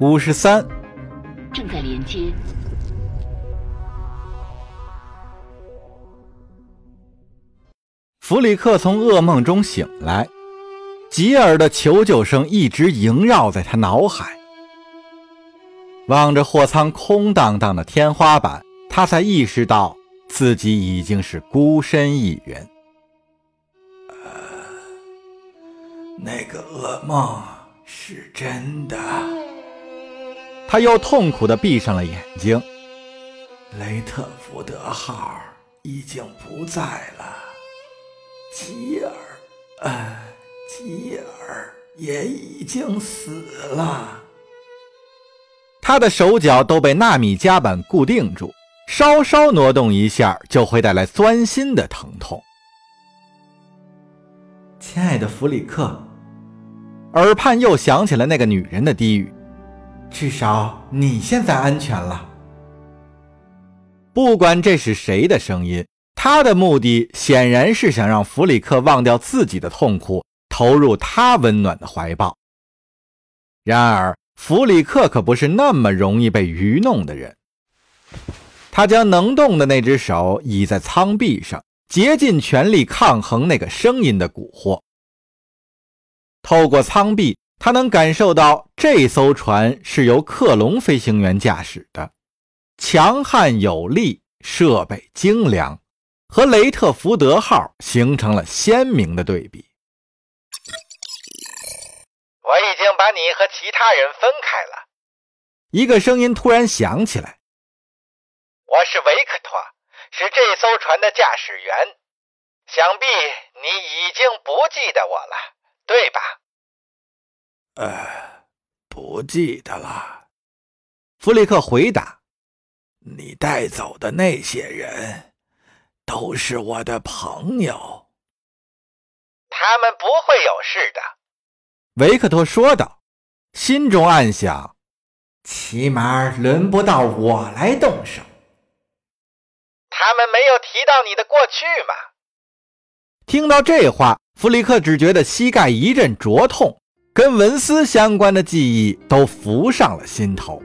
五十三，正在连接。弗里克从噩梦中醒来，吉尔的求救声一直萦绕在他脑海。望着货舱空荡荡的天花板，他才意识到自己已经是孤身一人。那个噩梦是真的。他又痛苦地闭上了眼睛。雷特福德号已经不在了，吉尔，呃，吉尔也已经死了。他的手脚都被纳米夹板固定住，稍稍挪动一下就会带来钻心的疼痛。亲爱的弗里克，耳畔又响起了那个女人的低语：“至少你现在安全了。”不管这是谁的声音，他的目的显然是想让弗里克忘掉自己的痛苦，投入他温暖的怀抱。然而，弗里克可不是那么容易被愚弄的人。他将能动的那只手倚在舱壁上，竭尽全力抗衡那个声音的蛊惑。透过舱壁，他能感受到这艘船是由克隆飞行员驾驶的，强悍有力，设备精良，和雷特福德号形成了鲜明的对比。我已经把你和其他人分开了。一个声音突然响起来：“我是维克托，是这艘船的驾驶员。想必你已经不记得我了，对吧？”“呃，不记得了。”弗里克回答。“你带走的那些人都是我的朋友，他们不会有事的。”维克托说道，心中暗想：“起码轮不到我来动手。”他们没有提到你的过去吗？听到这话，弗里克只觉得膝盖一阵灼痛，跟文斯相关的记忆都浮上了心头。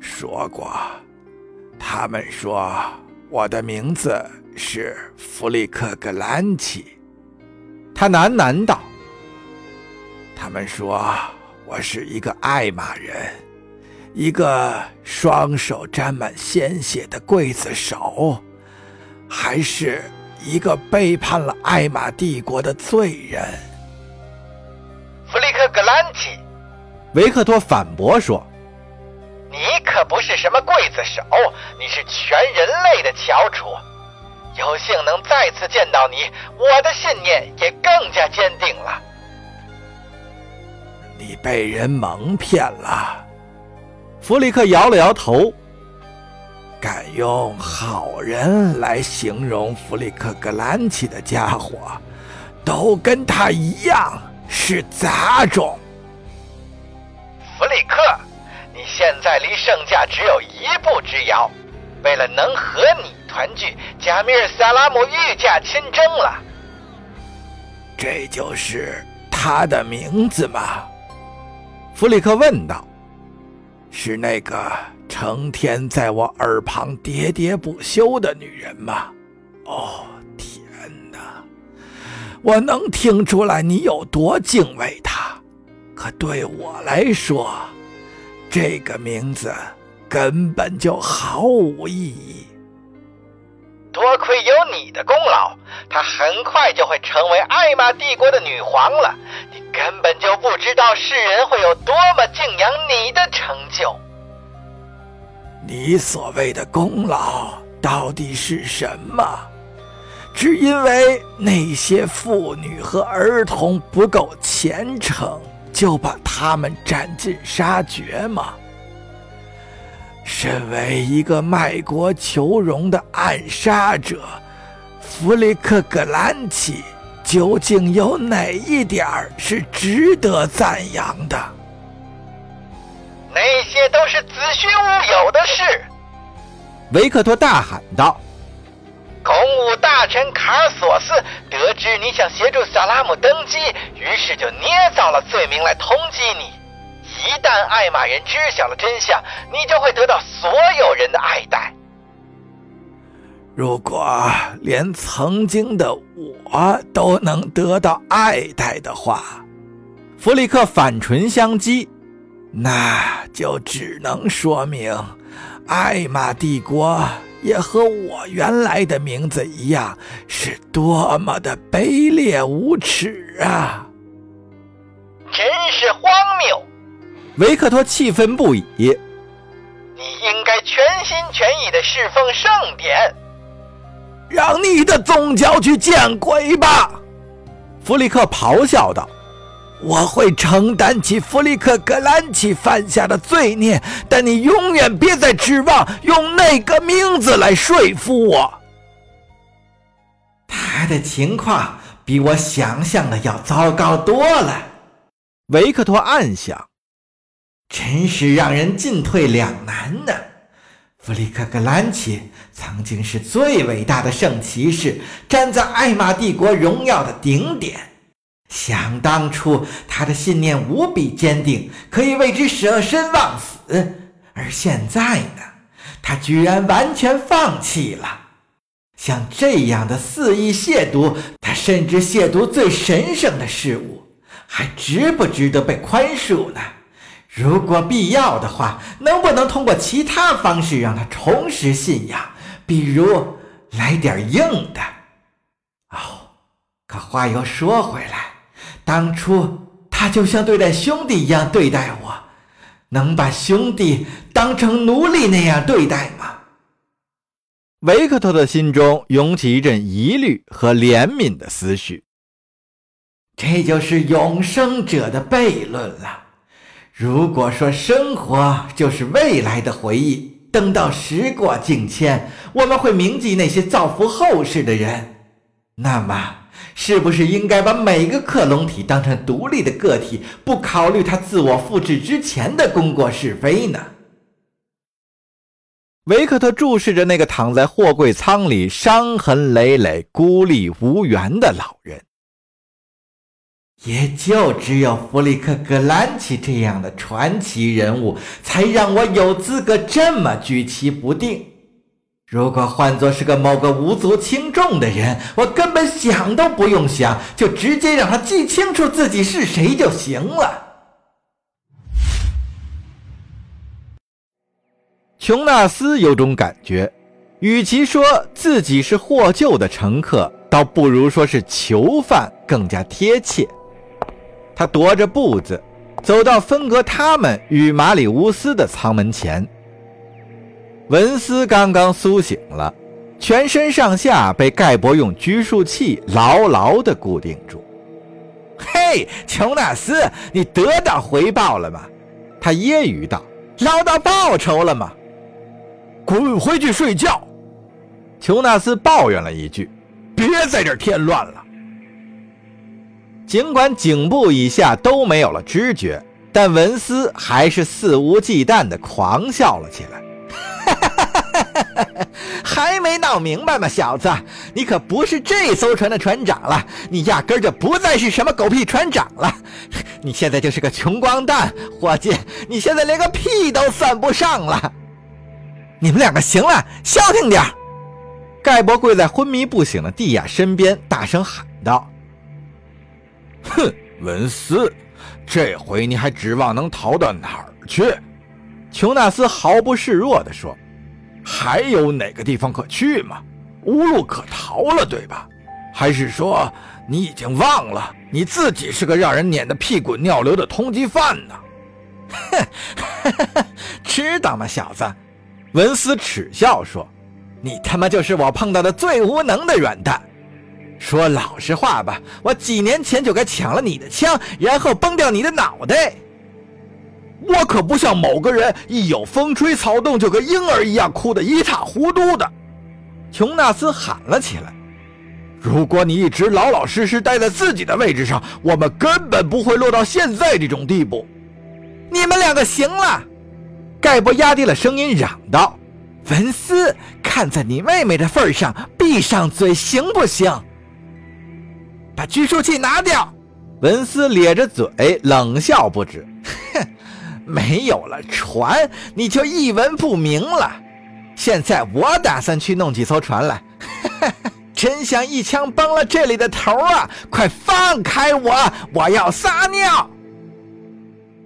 说过，他们说我的名字是弗里克·格兰奇。他喃喃道。他们说我是一个爱马人，一个双手沾满鲜血的刽子手，还是一个背叛了艾玛帝国的罪人。兰奇，维克托反驳说：“你可不是什么刽子手，你是全人类的翘楚。有幸能再次见到你，我的信念也更加坚定了。”你被人蒙骗了，弗里克摇了摇头。敢用好人来形容弗里克·格兰奇的家伙，都跟他一样是杂种。弗里克，你现在离圣驾只有一步之遥。为了能和你团聚，贾米尔·萨拉姆御驾亲征了。这就是他的名字吗？弗里克问道：“是那个成天在我耳旁喋喋不休的女人吗？”我能听出来你有多敬畏他，可对我来说，这个名字根本就毫无意义。多亏有你的功劳，她很快就会成为艾玛帝国的女皇了。你根本就不知道世人会有多么敬仰你的成就。你所谓的功劳到底是什么？只因为那些妇女和儿童不够虔诚，就把他们斩尽杀绝吗？身为一个卖国求荣的暗杀者，弗里克·格兰奇究竟有哪一点是值得赞扬的？那些都是子虚乌有的事！维克托大喊道。公务大臣卡尔索斯得知你想协助萨拉姆登基，于是就捏造了罪名来通缉你。一旦艾玛人知晓了真相，你就会得到所有人的爱戴。如果连曾经的我都能得到爱戴的话，弗里克反唇相讥，那就只能说明艾玛帝国。也和我原来的名字一样，是多么的卑劣无耻啊！真是荒谬！维克托气愤不已。你应该全心全意的侍奉圣典，让你的宗教去见鬼吧！弗里克咆哮道。我会承担起弗里克格兰奇犯下的罪孽，但你永远别再指望用那个名字来说服我。他的情况比我想象的要糟糕多了，维克托暗想，真是让人进退两难呢。弗里克格兰奇曾经是最伟大的圣骑士，站在艾玛帝国荣耀的顶点。想当初，他的信念无比坚定，可以为之舍身忘死。而现在呢，他居然完全放弃了。像这样的肆意亵渎，他甚至亵渎最神圣的事物，还值不值得被宽恕呢？如果必要的话，能不能通过其他方式让他重拾信仰？比如来点硬的？哦，可话又说回来。当初他就像对待兄弟一样对待我，能把兄弟当成奴隶那样对待吗？维克托的心中涌起一阵疑虑和怜悯的思绪。这就是永生者的悖论了。如果说生活就是未来的回忆，等到时过境迁，我们会铭记那些造福后世的人，那么。是不是应该把每个克隆体当成独立的个体，不考虑它自我复制之前的功过是非呢？维克特注视着那个躺在货柜舱里伤痕累累、孤立无援的老人。也就只有弗里克格兰奇这样的传奇人物，才让我有资格这么举棋不定。如果换作是个某个无足轻重的人，我根本想都不用想，就直接让他记清楚自己是谁就行了。琼纳斯有种感觉，与其说自己是获救的乘客，倒不如说是囚犯更加贴切。他踱着步子，走到分隔他们与马里乌斯的舱门前。文斯刚刚苏醒了，全身上下被盖博用拘束器牢牢地固定住。嘿，琼纳斯，你得到回报了吗？他揶揄道：“捞到报酬了吗？”滚回去睡觉！琼纳斯抱怨了一句：“别在这添乱了。”尽管颈部以下都没有了知觉，但文斯还是肆无忌惮地狂笑了起来。还没闹明白吗，小子？你可不是这艘船的船长了，你压根就不再是什么狗屁船长了，你现在就是个穷光蛋，伙计！你现在连个屁都算不上了。你们两个行了，消停点盖博跪在昏迷不醒的蒂亚身边，大声喊道：“哼，文斯，这回你还指望能逃到哪儿去？”琼纳斯毫不示弱地说。还有哪个地方可去吗？无路可逃了，对吧？还是说你已经忘了你自己是个让人撵得屁滚尿流的通缉犯呢？哼，知道吗，小子？文斯耻笑说：“你他妈就是我碰到的最无能的软蛋。说老实话吧，我几年前就该抢了你的枪，然后崩掉你的脑袋。”我可不像某个人，一有风吹草动就跟婴儿一样哭得一塌糊涂的。琼纳斯喊了起来：“如果你一直老老实实待在自己的位置上，我们根本不会落到现在这种地步。”你们两个行了！盖博压低了声音嚷道：“文斯，看在你妹妹的份上，闭上嘴行不行？把拘束器拿掉！”文斯咧着嘴冷笑不止：“哼。”没有了船，你就一文不名了。现在我打算去弄几艘船来，真想一枪崩了这里的头啊！快放开我，我要撒尿。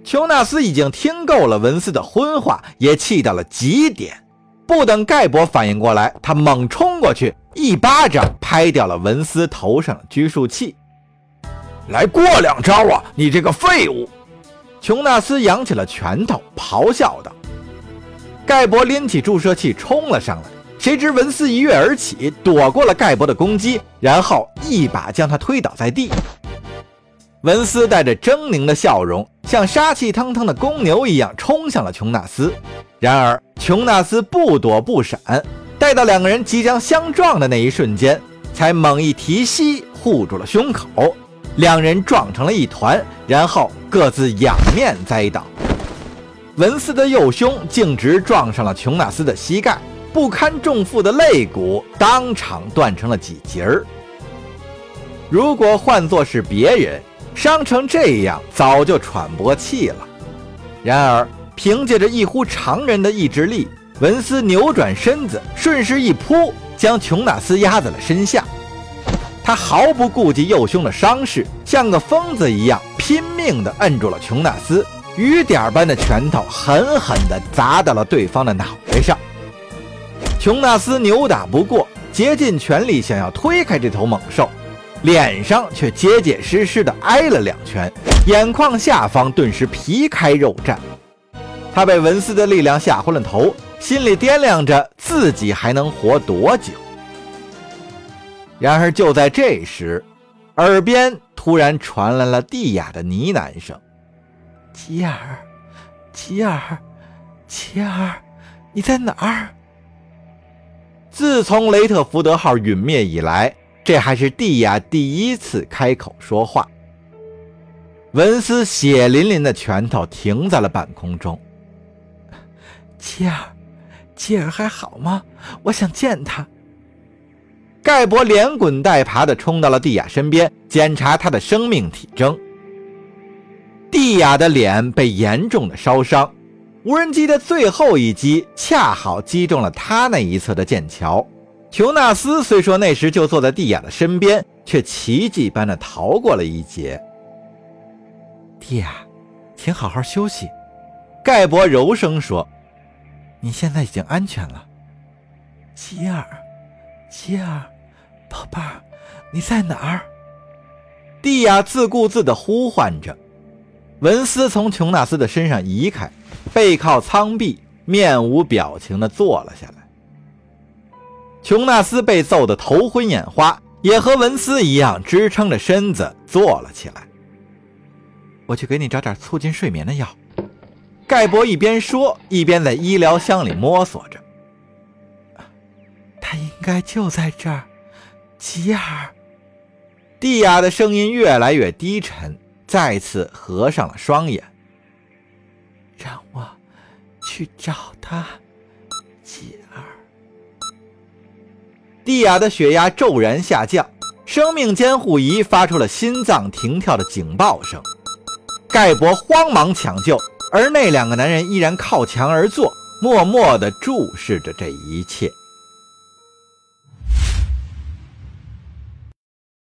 琼纳斯已经听够了文斯的荤话，也气到了极点。不等盖博反应过来，他猛冲过去，一巴掌拍掉了文斯头上的拘束器。来过两招啊，你这个废物！琼纳斯扬起了拳头，咆哮道。盖博拎起注射器冲了上来，谁知文斯一跃而起，躲过了盖博的攻击，然后一把将他推倒在地。文斯带着狰狞的笑容，像杀气腾腾的公牛一样冲向了琼纳斯。然而，琼纳斯不躲不闪，待到两个人即将相撞的那一瞬间，才猛一提膝护住了胸口，两人撞成了一团，然后各自仰面栽倒。文斯的右胸径直撞上了琼纳斯的膝盖，不堪重负的肋骨当场断成了几截儿。如果换作是别人，伤成这样，早就喘不过气了。然而，凭借着异乎常人的意志力，文斯扭转身子，顺势一扑，将琼纳斯压在了身下。他毫不顾及右胸的伤势，像个疯子一样拼命地摁住了琼纳斯，雨点般的拳头狠狠地砸到了对方的脑袋上。琼纳斯扭打不过，竭尽全力想要推开这头猛兽。脸上却结结实实的挨了两拳，眼眶下方顿时皮开肉绽。他被文斯的力量吓昏了头，心里掂量着自己还能活多久。然而就在这时，耳边突然传来了蒂亚的呢喃声：“吉尔，吉尔，吉尔，你在哪儿？”自从雷特福德号陨灭以来。这还是蒂亚第一次开口说话。文斯血淋淋的拳头停在了半空中。吉尔，吉尔还好吗？我想见他。盖博连滚带爬地冲到了蒂亚身边，检查他的生命体征。蒂亚的脸被严重的烧伤，无人机的最后一击恰好击中了他那一侧的剑桥。琼纳斯虽说那时就坐在蒂亚的身边，却奇迹般的逃过了一劫。蒂亚，请好好休息。”盖博柔声说，“你现在已经安全了。”吉尔，吉尔，宝贝儿，你在哪儿？蒂亚自顾自地呼唤着。文斯从琼纳斯的身上移开，背靠舱壁，面无表情地坐了下来。琼纳斯被揍得头昏眼花，也和文斯一样支撑着身子坐了起来。我去给你找点促进睡眠的药。盖博一边说，一边在医疗箱里摸索着。他应该就在这儿，吉尔。蒂亚的声音越来越低沉，再次合上了双眼。让我去找他，吉尔。蒂亚的血压骤然下降，生命监护仪发出了心脏停跳的警报声。盖博慌忙抢救，而那两个男人依然靠墙而坐，默默地注视着这一切。